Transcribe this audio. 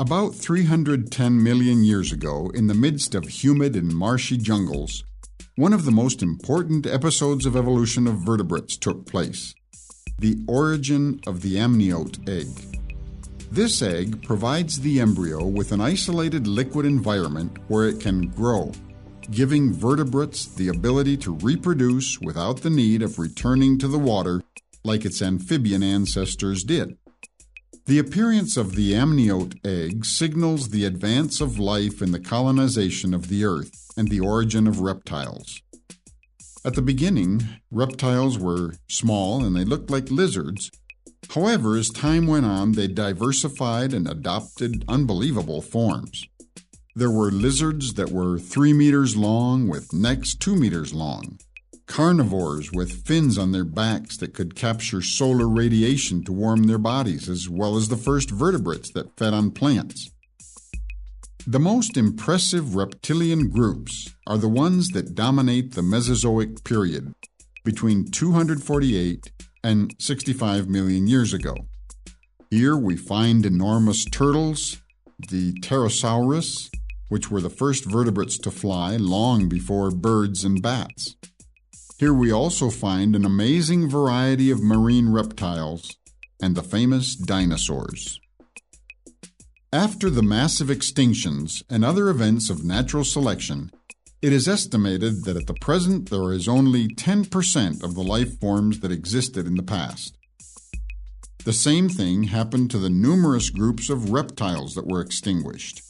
About 310 million years ago, in the midst of humid and marshy jungles, one of the most important episodes of evolution of vertebrates took place the origin of the amniote egg. This egg provides the embryo with an isolated liquid environment where it can grow, giving vertebrates the ability to reproduce without the need of returning to the water like its amphibian ancestors did. The appearance of the amniote egg signals the advance of life in the colonization of the earth and the origin of reptiles. At the beginning, reptiles were small and they looked like lizards. However, as time went on, they diversified and adopted unbelievable forms. There were lizards that were three meters long with necks two meters long carnivores with fins on their backs that could capture solar radiation to warm their bodies, as well as the first vertebrates that fed on plants. The most impressive reptilian groups are the ones that dominate the Mesozoic period, between 248 and 65 million years ago. Here we find enormous turtles, the Pterosaurus, which were the first vertebrates to fly long before birds and bats. Here we also find an amazing variety of marine reptiles and the famous dinosaurs. After the massive extinctions and other events of natural selection, it is estimated that at the present there is only 10% of the life forms that existed in the past. The same thing happened to the numerous groups of reptiles that were extinguished.